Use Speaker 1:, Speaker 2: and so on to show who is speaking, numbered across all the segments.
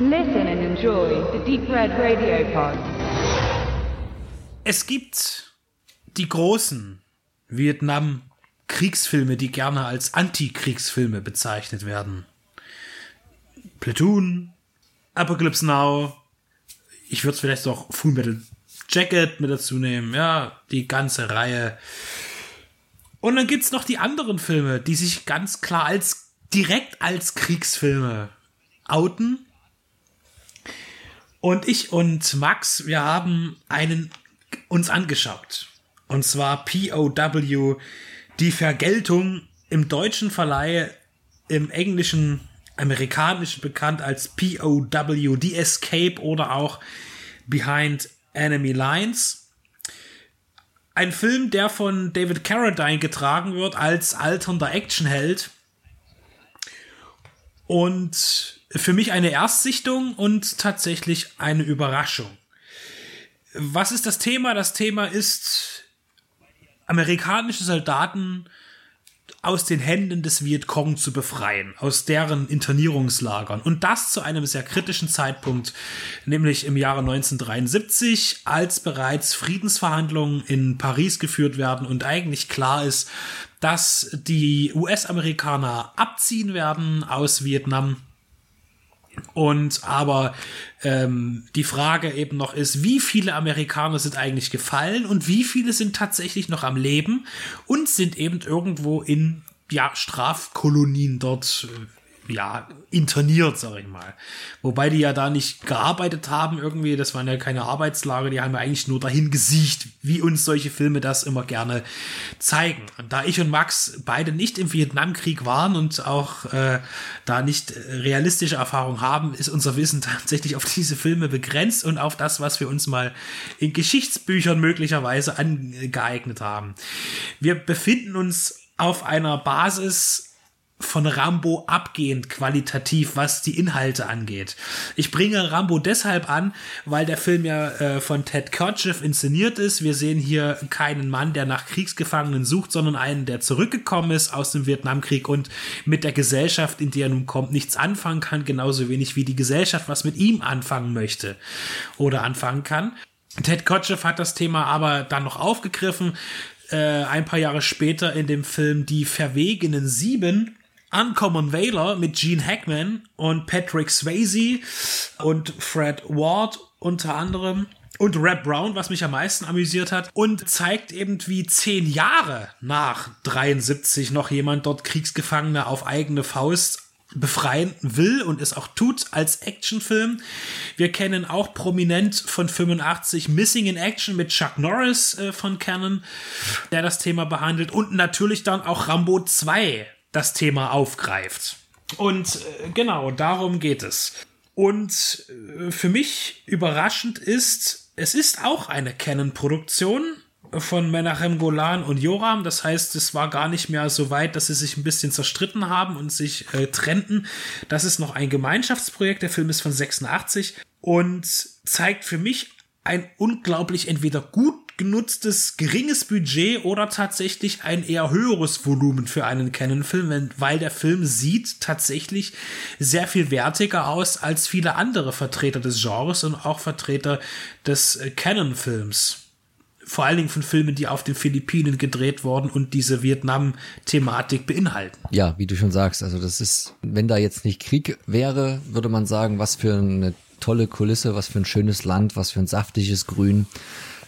Speaker 1: Listen and enjoy the Deep Red Radio Pod.
Speaker 2: Es gibt die großen Vietnam-Kriegsfilme, die gerne als Antikriegsfilme bezeichnet werden. Platoon, Apocalypse Now, ich würde vielleicht auch Full Metal Jacket mit dazu nehmen, ja, die ganze Reihe. Und dann gibt's noch die anderen Filme, die sich ganz klar als direkt als Kriegsfilme outen. Und ich und Max, wir haben einen uns angeschaut. Und zwar POW, die Vergeltung im deutschen Verleih, im englischen, amerikanischen bekannt als POW, die Escape oder auch Behind Enemy Lines. Ein Film, der von David Carradine getragen wird als alternder Actionheld. Und für mich eine Erstsichtung und tatsächlich eine Überraschung. Was ist das Thema? Das Thema ist amerikanische Soldaten aus den Händen des Vietcong zu befreien, aus deren Internierungslagern. Und das zu einem sehr kritischen Zeitpunkt, nämlich im Jahre 1973, als bereits Friedensverhandlungen in Paris geführt werden und eigentlich klar ist, dass die US-Amerikaner abziehen werden aus Vietnam und aber ähm, die Frage eben noch ist, wie viele Amerikaner sind eigentlich gefallen und wie viele sind tatsächlich noch am Leben und sind eben irgendwo in ja, Strafkolonien dort äh, ja, interniert, sag ich mal. Wobei die ja da nicht gearbeitet haben irgendwie, das waren ja keine Arbeitslager, die haben ja eigentlich nur dahin gesiegt, wie uns solche Filme das immer gerne zeigen. Und da ich und Max beide nicht im Vietnamkrieg waren und auch äh, da nicht realistische Erfahrung haben, ist unser Wissen tatsächlich auf diese Filme begrenzt und auf das, was wir uns mal in Geschichtsbüchern möglicherweise angeeignet haben. Wir befinden uns auf einer Basis von Rambo abgehend qualitativ, was die Inhalte angeht. Ich bringe Rambo deshalb an, weil der Film ja äh, von Ted Kotcheff inszeniert ist. Wir sehen hier keinen Mann, der nach Kriegsgefangenen sucht, sondern einen, der zurückgekommen ist aus dem Vietnamkrieg und mit der Gesellschaft, in die er nun kommt, nichts anfangen kann, genauso wenig wie die Gesellschaft was mit ihm anfangen möchte oder anfangen kann. Ted Kotcheff hat das Thema aber dann noch aufgegriffen, äh, ein paar Jahre später in dem Film Die Verwegenen Sieben Uncommon Valor mit Gene Hackman und Patrick Swayze und Fred Ward unter anderem und Rap Brown, was mich am meisten amüsiert hat und zeigt eben, wie zehn Jahre nach 73 noch jemand dort Kriegsgefangene auf eigene Faust befreien will und es auch tut als Actionfilm. Wir kennen auch prominent von 85 Missing in Action mit Chuck Norris äh, von Canon, der das Thema behandelt und natürlich dann auch Rambo 2 das Thema aufgreift. Und äh, genau, darum geht es. Und äh, für mich überraschend ist, es ist auch eine Canon-Produktion von Menachem Golan und Joram. Das heißt, es war gar nicht mehr so weit, dass sie sich ein bisschen zerstritten haben und sich äh, trennten. Das ist noch ein Gemeinschaftsprojekt. Der Film ist von 86 und zeigt für mich ein unglaublich entweder gut genutztes geringes Budget oder tatsächlich ein eher höheres Volumen für einen Canon-Film, weil der Film sieht tatsächlich sehr viel wertiger aus als viele andere Vertreter des Genres und auch Vertreter des äh, Canon-Films. Vor allen Dingen von Filmen, die auf den Philippinen gedreht wurden und diese Vietnam-Thematik beinhalten.
Speaker 3: Ja, wie du schon sagst, also das ist, wenn da jetzt nicht Krieg wäre, würde man sagen, was für eine tolle Kulisse, was für ein schönes Land, was für ein saftiges Grün.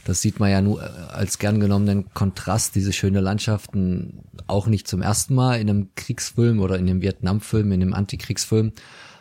Speaker 3: Das sieht man ja nur äh, als gern genommenen Kontrast, diese schöne Landschaften, auch nicht zum ersten Mal in einem Kriegsfilm oder in einem Vietnamfilm, in einem Antikriegsfilm.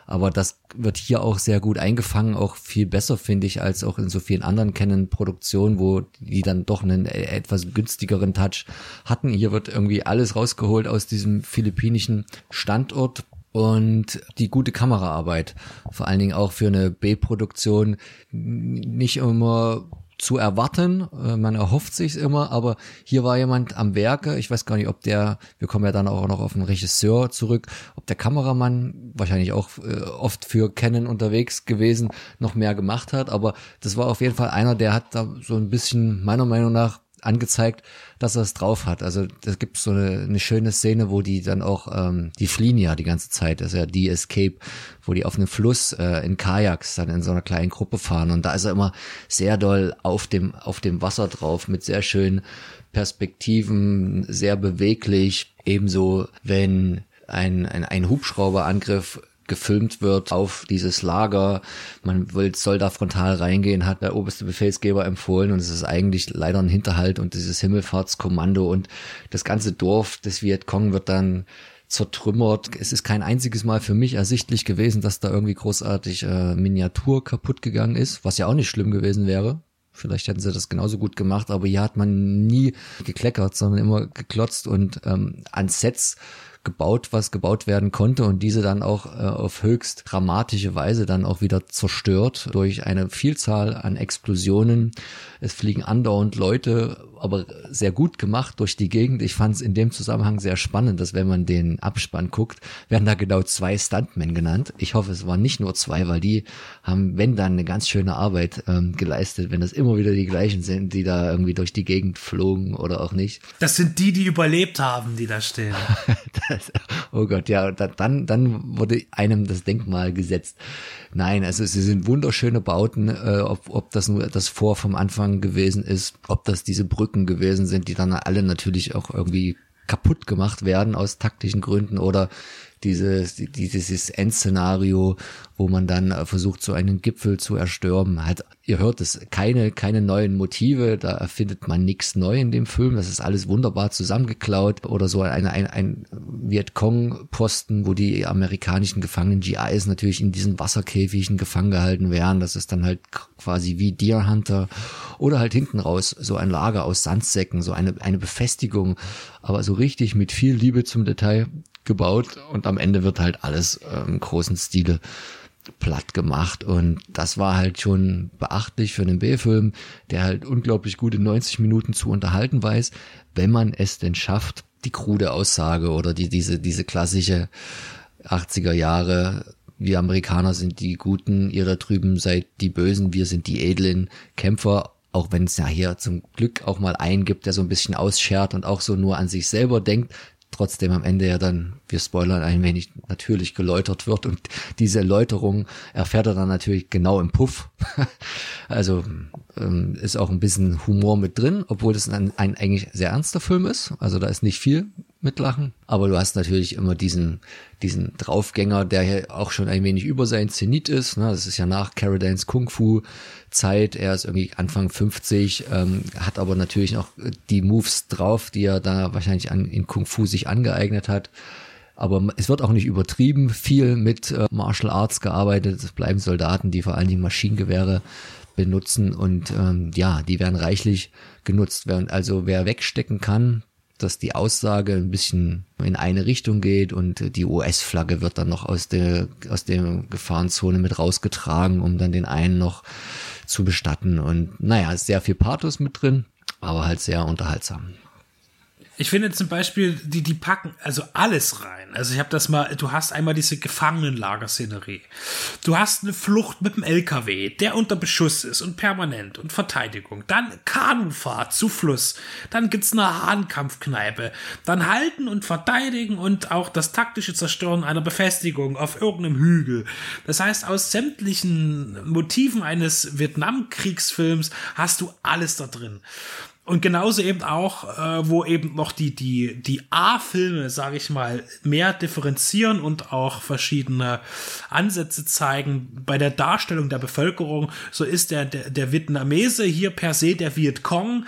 Speaker 3: Aber das wird hier auch sehr gut eingefangen, auch viel besser, finde ich, als auch in so vielen anderen Canon-Produktionen, wo die dann doch einen e-, etwas günstigeren Touch hatten. Hier wird irgendwie alles rausgeholt aus diesem philippinischen Standort und die gute Kameraarbeit, vor allen Dingen auch für eine B-Produktion, nicht immer zu erwarten. Äh, man erhofft sich's immer, aber hier war jemand am Werke. Ich weiß gar nicht, ob der, wir kommen ja dann auch noch auf den Regisseur zurück, ob der Kameramann wahrscheinlich auch äh, oft für Canon unterwegs gewesen, noch mehr gemacht hat. Aber das war auf jeden Fall einer, der hat da so ein bisschen meiner Meinung nach angezeigt, dass er es drauf hat. Also es gibt so eine, eine schöne Szene, wo die dann auch, ähm, die fliehen ja die ganze Zeit, das ist ja die Escape, wo die auf einem Fluss äh, in Kajaks dann in so einer kleinen Gruppe fahren und da ist er immer sehr doll auf dem, auf dem Wasser drauf mit sehr schönen Perspektiven, sehr beweglich. Ebenso, wenn ein, ein, ein Hubschrauberangriff gefilmt wird auf dieses Lager. Man will, soll da frontal reingehen, hat der oberste Befehlsgeber empfohlen und es ist eigentlich leider ein Hinterhalt und dieses Himmelfahrtskommando und das ganze Dorf des Vietcong wird dann zertrümmert. Es ist kein einziges Mal für mich ersichtlich gewesen, dass da irgendwie großartig äh, Miniatur kaputt gegangen ist, was ja auch nicht schlimm gewesen wäre. Vielleicht hätten sie das genauso gut gemacht, aber hier hat man nie gekleckert, sondern immer geklotzt und ähm, an Sets gebaut, was gebaut werden konnte und diese dann auch äh, auf höchst dramatische Weise dann auch wieder zerstört durch eine Vielzahl an Explosionen. Es fliegen andauernd Leute, aber sehr gut gemacht durch die Gegend. Ich fand es in dem Zusammenhang sehr spannend, dass wenn man den Abspann guckt, werden da genau zwei Stuntmen genannt. Ich hoffe, es waren nicht nur zwei, weil die haben, wenn dann, eine ganz schöne Arbeit ähm, geleistet, wenn das immer wieder die gleichen sind, die da irgendwie durch die Gegend flogen oder auch nicht.
Speaker 2: Das sind die, die überlebt haben, die da stehen.
Speaker 3: oh Gott, ja, dann, dann wurde einem das Denkmal gesetzt. Nein, also sie sind wunderschöne Bauten, äh, ob, ob das nur das Vor vom Anfang gewesen ist, ob das diese Brücken gewesen sind, die dann alle natürlich auch irgendwie kaputt gemacht werden aus taktischen Gründen oder dieses, dieses Endszenario, wo man dann äh, versucht, so einen Gipfel zu erstürmen. Halt, ihr hört es, keine, keine neuen Motive, da erfindet man nichts neu in dem Film. Das ist alles wunderbar zusammengeklaut. Oder so ein, ein, ein Vietcong-Posten, wo die amerikanischen Gefangenen GIs natürlich in diesen Wasserkäfigen gefangen gehalten werden. Das ist dann halt quasi wie Deer Hunter. Oder halt hinten raus so ein Lager aus Sandsäcken, so eine, eine Befestigung, aber so richtig mit viel Liebe zum Detail gebaut und am Ende wird halt alles äh, im großen Stile platt gemacht. Und das war halt schon beachtlich für einen B-Film, der halt unglaublich gute 90 Minuten zu unterhalten weiß, wenn man es denn schafft, die krude Aussage oder die, diese, diese klassische 80er Jahre, wir Amerikaner sind die Guten, ihr da drüben seid die Bösen, wir sind die edlen Kämpfer, auch wenn es ja hier zum Glück auch mal einen gibt, der so ein bisschen ausschert und auch so nur an sich selber denkt, trotzdem am Ende ja dann, wir spoilern ein wenig, natürlich geläutert wird und diese Läuterung erfährt er dann natürlich genau im Puff. also ähm, ist auch ein bisschen Humor mit drin, obwohl das ein, ein eigentlich sehr ernster Film ist. Also da ist nicht viel mit Lachen. Aber du hast natürlich immer diesen, diesen Draufgänger, der hier auch schon ein wenig über sein Zenit ist. Ne? Das ist ja nach Carradines Kung Fu Zeit. Er ist irgendwie Anfang 50, ähm, hat aber natürlich noch die Moves drauf, die er da wahrscheinlich an, in Kung Fu sich angeeignet hat. Aber es wird auch nicht übertrieben viel mit äh, Martial Arts gearbeitet. Es bleiben Soldaten, die vor allen Dingen Maschinengewehre benutzen und ähm, ja, die werden reichlich genutzt. Also wer wegstecken kann, dass die Aussage ein bisschen in eine Richtung geht und die US-Flagge wird dann noch aus der, aus der Gefahrenzone mit rausgetragen, um dann den einen noch zu bestatten. Und naja, ist sehr viel Pathos mit drin, aber halt sehr unterhaltsam.
Speaker 2: Ich finde zum Beispiel, die, die packen also alles rein. Also ich habe das mal, du hast einmal diese Gefangenenlagerszenerie. Du hast eine Flucht mit dem LKW, der unter Beschuss ist und permanent und Verteidigung. Dann Kanufahrt zu Fluss. Dann gibt's eine Hahnkampfkneipe. Dann halten und verteidigen und auch das taktische Zerstören einer Befestigung auf irgendeinem Hügel. Das heißt, aus sämtlichen Motiven eines Vietnamkriegsfilms hast du alles da drin. Und genauso eben auch, äh, wo eben noch die, die, die A-Filme, sage ich mal, mehr differenzieren und auch verschiedene Ansätze zeigen bei der Darstellung der Bevölkerung, so ist der, der, der Vietnamese hier per se der Vietcong,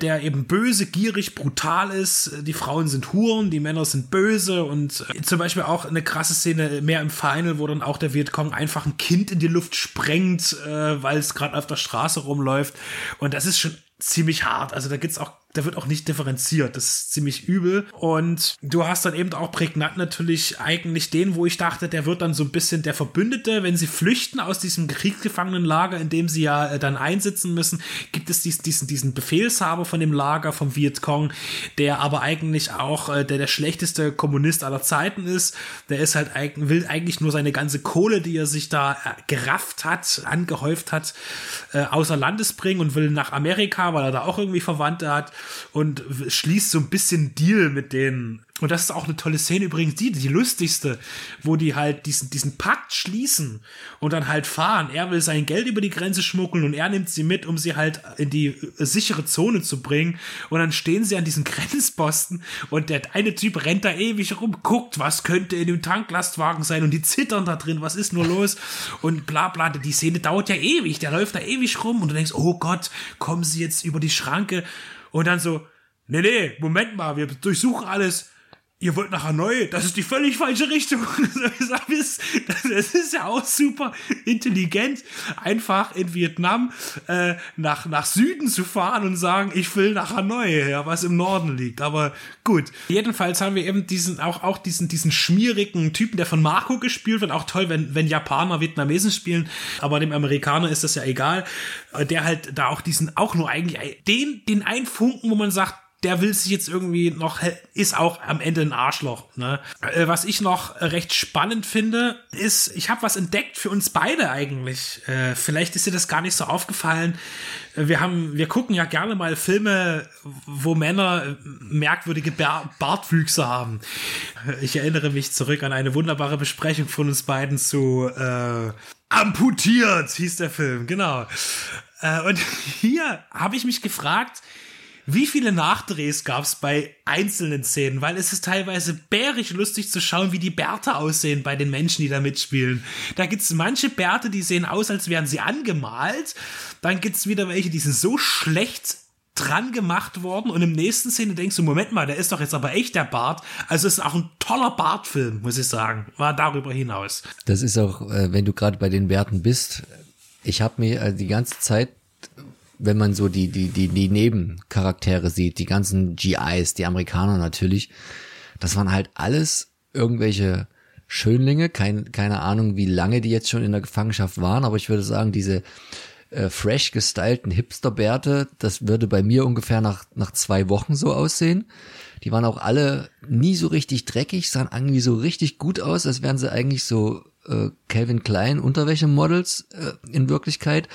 Speaker 2: der eben böse, gierig, brutal ist. Die Frauen sind Huren, die Männer sind böse und äh, zum Beispiel auch eine krasse Szene mehr im Final, wo dann auch der Vietcong einfach ein Kind in die Luft sprengt, äh, weil es gerade auf der Straße rumläuft. Und das ist schon ziemlich hart. Also da gibt's auch da wird auch nicht differenziert. Das ist ziemlich übel. Und du hast dann eben auch prägnant natürlich eigentlich den, wo ich dachte, der wird dann so ein bisschen der Verbündete, wenn sie flüchten aus diesem Kriegsgefangenenlager, in dem sie ja äh, dann einsitzen müssen, gibt es diesen, diesen, diesen Befehlshaber von dem Lager vom Vietcong, der aber eigentlich auch äh, der, der schlechteste Kommunist aller Zeiten ist. Der ist halt will eigentlich nur seine ganze Kohle, die er sich da äh, gerafft hat, angehäuft hat, außer Landes bringen und will nach Amerika, weil er da auch irgendwie Verwandte hat und schließt so ein bisschen Deal mit denen. Und das ist auch eine tolle Szene übrigens, die, die lustigste, wo die halt diesen, diesen Pakt schließen und dann halt fahren. Er will sein Geld über die Grenze schmuggeln und er nimmt sie mit, um sie halt in die sichere Zone zu bringen. Und dann stehen sie an diesen Grenzposten und der eine Typ rennt da ewig rum, guckt, was könnte in dem Tanklastwagen sein und die zittern da drin, was ist nur los? Und bla bla, die Szene dauert ja ewig, der läuft da ewig rum und du denkst, oh Gott, kommen sie jetzt über die Schranke und dann so, nee, nee, Moment mal, wir durchsuchen alles ihr wollt nach Hanoi, das ist die völlig falsche Richtung. Das ist ja auch super intelligent, einfach in Vietnam äh, nach, nach Süden zu fahren und sagen, ich will nach Hanoi, ja, was im Norden liegt. Aber gut. Jedenfalls haben wir eben diesen, auch, auch diesen, diesen schmierigen Typen, der von Marco gespielt wird. Auch toll, wenn, wenn Japaner Vietnamesen spielen. Aber dem Amerikaner ist das ja egal. Der halt da auch diesen, auch nur eigentlich, den, den einen Funken, wo man sagt, der will sich jetzt irgendwie noch, ist auch am Ende ein Arschloch. Ne? Äh, was ich noch recht spannend finde, ist, ich habe was entdeckt für uns beide eigentlich. Äh, vielleicht ist dir das gar nicht so aufgefallen. Äh, wir haben, wir gucken ja gerne mal Filme, wo Männer merkwürdige Bartwüchse haben. Ich erinnere mich zurück an eine wunderbare Besprechung von uns beiden zu äh, Amputiert hieß der Film, genau. Und hier habe ich mich gefragt, wie viele Nachdrehs gab es bei einzelnen Szenen? Weil es ist teilweise bärig lustig zu schauen, wie die Bärte aussehen bei den Menschen, die da mitspielen. Da gibt es manche Bärte, die sehen aus, als wären sie angemalt. Dann gibt es wieder welche, die sind so schlecht dran gemacht worden und im nächsten Szene denkst du, Moment mal, der ist doch jetzt aber echt der Bart. Also es ist auch ein toller Bartfilm, muss ich sagen. War darüber hinaus.
Speaker 3: Das ist auch, äh, wenn du gerade bei den Bärten bist, ich habe mir äh, die ganze Zeit wenn man so die, die, die, die Nebencharaktere sieht, die ganzen GIs, die Amerikaner natürlich, das waren halt alles irgendwelche Schönlinge, kein, keine Ahnung, wie lange die jetzt schon in der Gefangenschaft waren, aber ich würde sagen, diese äh, fresh gestylten Hipsterbärte, das würde bei mir ungefähr nach, nach zwei Wochen so aussehen. Die waren auch alle nie so richtig dreckig, sahen irgendwie so richtig gut aus, als wären sie eigentlich so äh, Calvin Klein Unterwäschemodels äh, in Wirklichkeit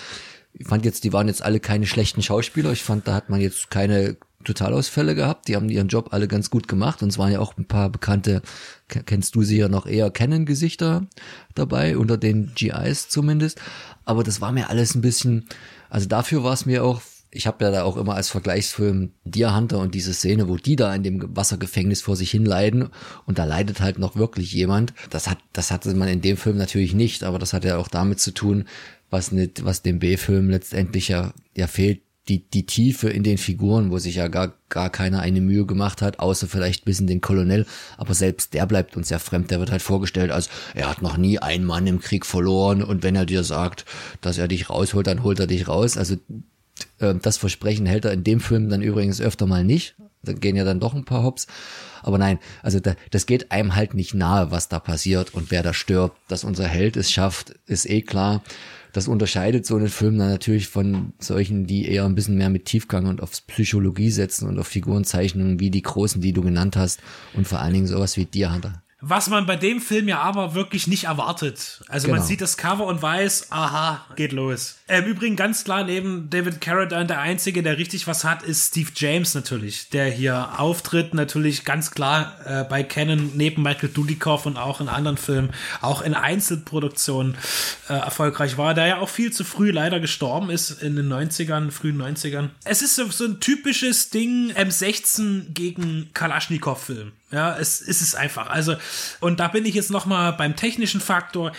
Speaker 3: ich fand jetzt, die waren jetzt alle keine schlechten Schauspieler. Ich fand, da hat man jetzt keine Totalausfälle gehabt. Die haben ihren Job alle ganz gut gemacht und es waren ja auch ein paar bekannte, kennst du sie ja noch eher kennen Gesichter dabei, unter den GIs zumindest. Aber das war mir alles ein bisschen, also dafür war es mir auch, ich habe ja da auch immer als Vergleichsfilm Deer Hunter und diese Szene, wo die da in dem Wassergefängnis vor sich hin leiden und da leidet halt noch wirklich jemand. Das hat, das hatte man in dem Film natürlich nicht, aber das hat ja auch damit zu tun, was nicht, was dem B-Film letztendlich ja, ja fehlt, die, die Tiefe in den Figuren, wo sich ja gar, gar keiner eine Mühe gemacht hat, außer vielleicht ein bisschen den Kolonel, aber selbst der bleibt uns ja fremd, der wird halt vorgestellt als, er hat noch nie einen Mann im Krieg verloren. Und wenn er dir sagt, dass er dich rausholt, dann holt er dich raus, also äh, das Versprechen hält er in dem Film dann übrigens öfter mal nicht, da gehen ja dann doch ein paar Hops, aber nein, also da, das geht einem halt nicht nahe, was da passiert. Und wer da stirbt, dass unser Held es schafft, ist eh klar, das unterscheidet so einen Film dann natürlich von solchen, die eher ein bisschen mehr mit Tiefgang und aufs Psychologie setzen und auf Figurenzeichnungen wie die großen, die du genannt hast und vor allen Dingen sowas wie Deer Hunter.
Speaker 2: Was man bei dem Film ja aber wirklich nicht erwartet. Also genau. man sieht das Cover und weiß, aha, geht los. Im ähm, Übrigen ganz klar neben David Carradine der Einzige, der richtig was hat, ist Steve James natürlich, der hier auftritt, natürlich ganz klar äh, bei Canon neben Michael Dudikoff und auch in anderen Filmen, auch in Einzelproduktionen äh, erfolgreich war, der ja auch viel zu früh leider gestorben ist in den 90ern, frühen 90ern. Es ist so, so ein typisches Ding M16 gegen Kalaschnikow-Film. Ja, es, es ist einfach. Also, und da bin ich jetzt noch mal beim technischen Faktor.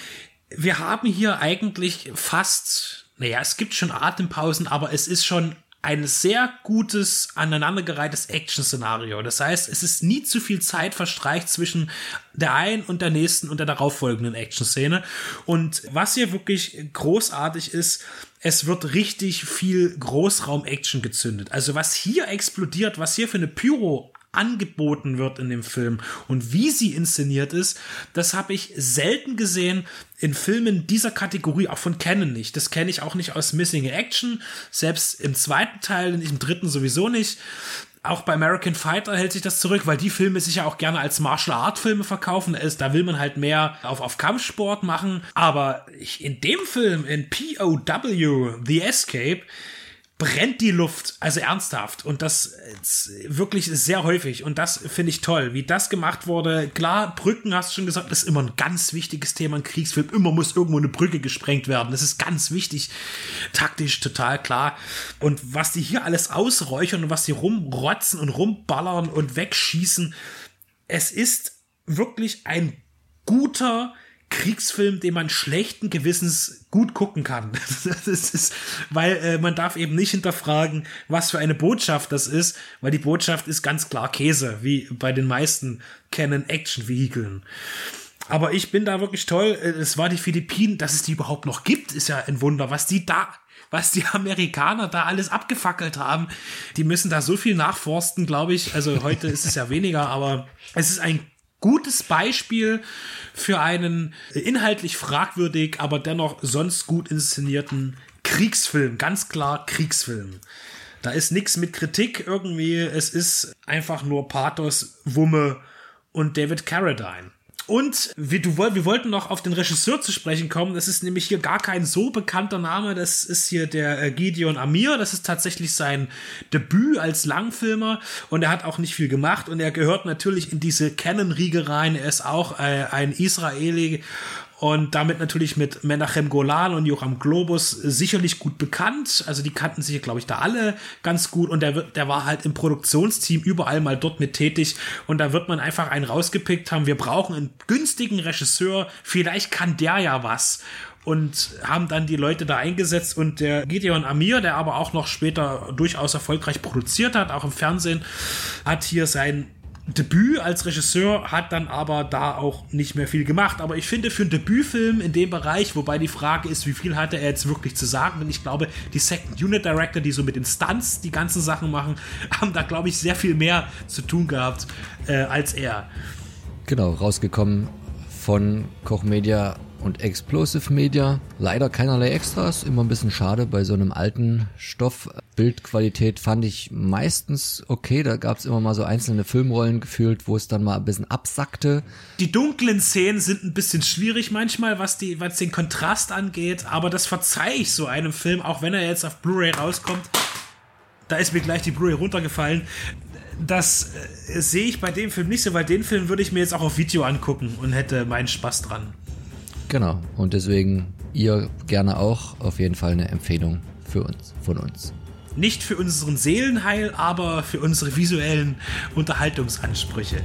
Speaker 2: Wir haben hier eigentlich fast, naja, es gibt schon Atempausen, aber es ist schon ein sehr gutes, aneinandergereihtes Action-Szenario. Das heißt, es ist nie zu viel Zeit verstreicht zwischen der einen und der nächsten und der darauffolgenden Action-Szene. Und was hier wirklich großartig ist, es wird richtig viel Großraum-Action gezündet. Also was hier explodiert, was hier für eine Pyro angeboten wird in dem Film und wie sie inszeniert ist, das habe ich selten gesehen in Filmen dieser Kategorie, auch von Canon nicht. Das kenne ich auch nicht aus Missing Action, selbst im zweiten Teil, im dritten sowieso nicht. Auch bei American Fighter hält sich das zurück, weil die Filme sich ja auch gerne als Martial Art Filme verkaufen. Da will man halt mehr auf, auf Kampfsport machen. Aber ich, in dem Film, in POW, The Escape, brennt die Luft, also ernsthaft. Und das wirklich sehr häufig. Und das finde ich toll, wie das gemacht wurde. Klar, Brücken, hast du schon gesagt, ist immer ein ganz wichtiges Thema in Kriegsfilm. Immer muss irgendwo eine Brücke gesprengt werden. Das ist ganz wichtig. Taktisch total klar. Und was die hier alles ausräuchern und was die rumrotzen und rumballern und wegschießen, es ist wirklich ein guter, Kriegsfilm, den man schlechten Gewissens gut gucken kann. Das ist, weil äh, man darf eben nicht hinterfragen, was für eine Botschaft das ist, weil die Botschaft ist ganz klar Käse, wie bei den meisten Canon Action Vehikeln. Aber ich bin da wirklich toll. Äh, es war die Philippinen, dass es die überhaupt noch gibt, ist ja ein Wunder. Was die da, was die Amerikaner da alles abgefackelt haben, die müssen da so viel nachforsten, glaube ich. Also heute ist es ja weniger, aber es ist ein gutes Beispiel für einen inhaltlich fragwürdig, aber dennoch sonst gut inszenierten Kriegsfilm. Ganz klar Kriegsfilm. Da ist nichts mit Kritik irgendwie. Es ist einfach nur Pathos, Wumme und David Carradine. Und wir, du, wir wollten noch auf den Regisseur zu sprechen kommen. Das ist nämlich hier gar kein so bekannter Name. Das ist hier der äh, Gideon Amir. Das ist tatsächlich sein Debüt als Langfilmer. Und er hat auch nicht viel gemacht. Und er gehört natürlich in diese Canon-Riege rein. Er ist auch äh, ein Israeli und damit natürlich mit Menachem Golan und Joachim Globus sicherlich gut bekannt. Also die kannten sich, glaube ich, da alle ganz gut. Und der, der war halt im Produktionsteam überall mal dort mit tätig. Und da wird man einfach einen rausgepickt haben, wir brauchen einen günstigen Regisseur, vielleicht kann der ja was. Und haben dann die Leute da eingesetzt. Und der Gideon Amir, der aber auch noch später durchaus erfolgreich produziert hat, auch im Fernsehen, hat hier sein Debüt als Regisseur, hat dann aber da auch nicht mehr viel gemacht. Aber ich finde für einen Debütfilm in dem Bereich, wobei die Frage ist, wie viel hatte er jetzt wirklich zu sagen, denn ich glaube, die Second Unit Director, die so mit den Stunts die ganzen Sachen machen, haben da, glaube ich, sehr viel mehr zu tun gehabt äh, als er.
Speaker 3: Genau, rausgekommen von Koch Media und Explosive Media. Leider keinerlei Extras, immer ein bisschen schade bei so einem alten Stoff. Bildqualität fand ich meistens okay, da gab es immer mal so einzelne Filmrollen gefühlt, wo es dann mal ein bisschen absackte.
Speaker 2: Die dunklen Szenen sind ein bisschen schwierig manchmal, was, die, was den Kontrast angeht, aber das verzeihe ich so einem Film, auch wenn er jetzt auf Blu-ray rauskommt. Da ist mir gleich die Blu-ray runtergefallen das äh, sehe ich bei dem Film nicht so, weil den Film würde ich mir jetzt auch auf Video angucken und hätte meinen Spaß dran.
Speaker 3: Genau, und deswegen ihr gerne auch auf jeden Fall eine Empfehlung für uns, von uns.
Speaker 2: Nicht für unseren Seelenheil, aber für unsere visuellen Unterhaltungsansprüche.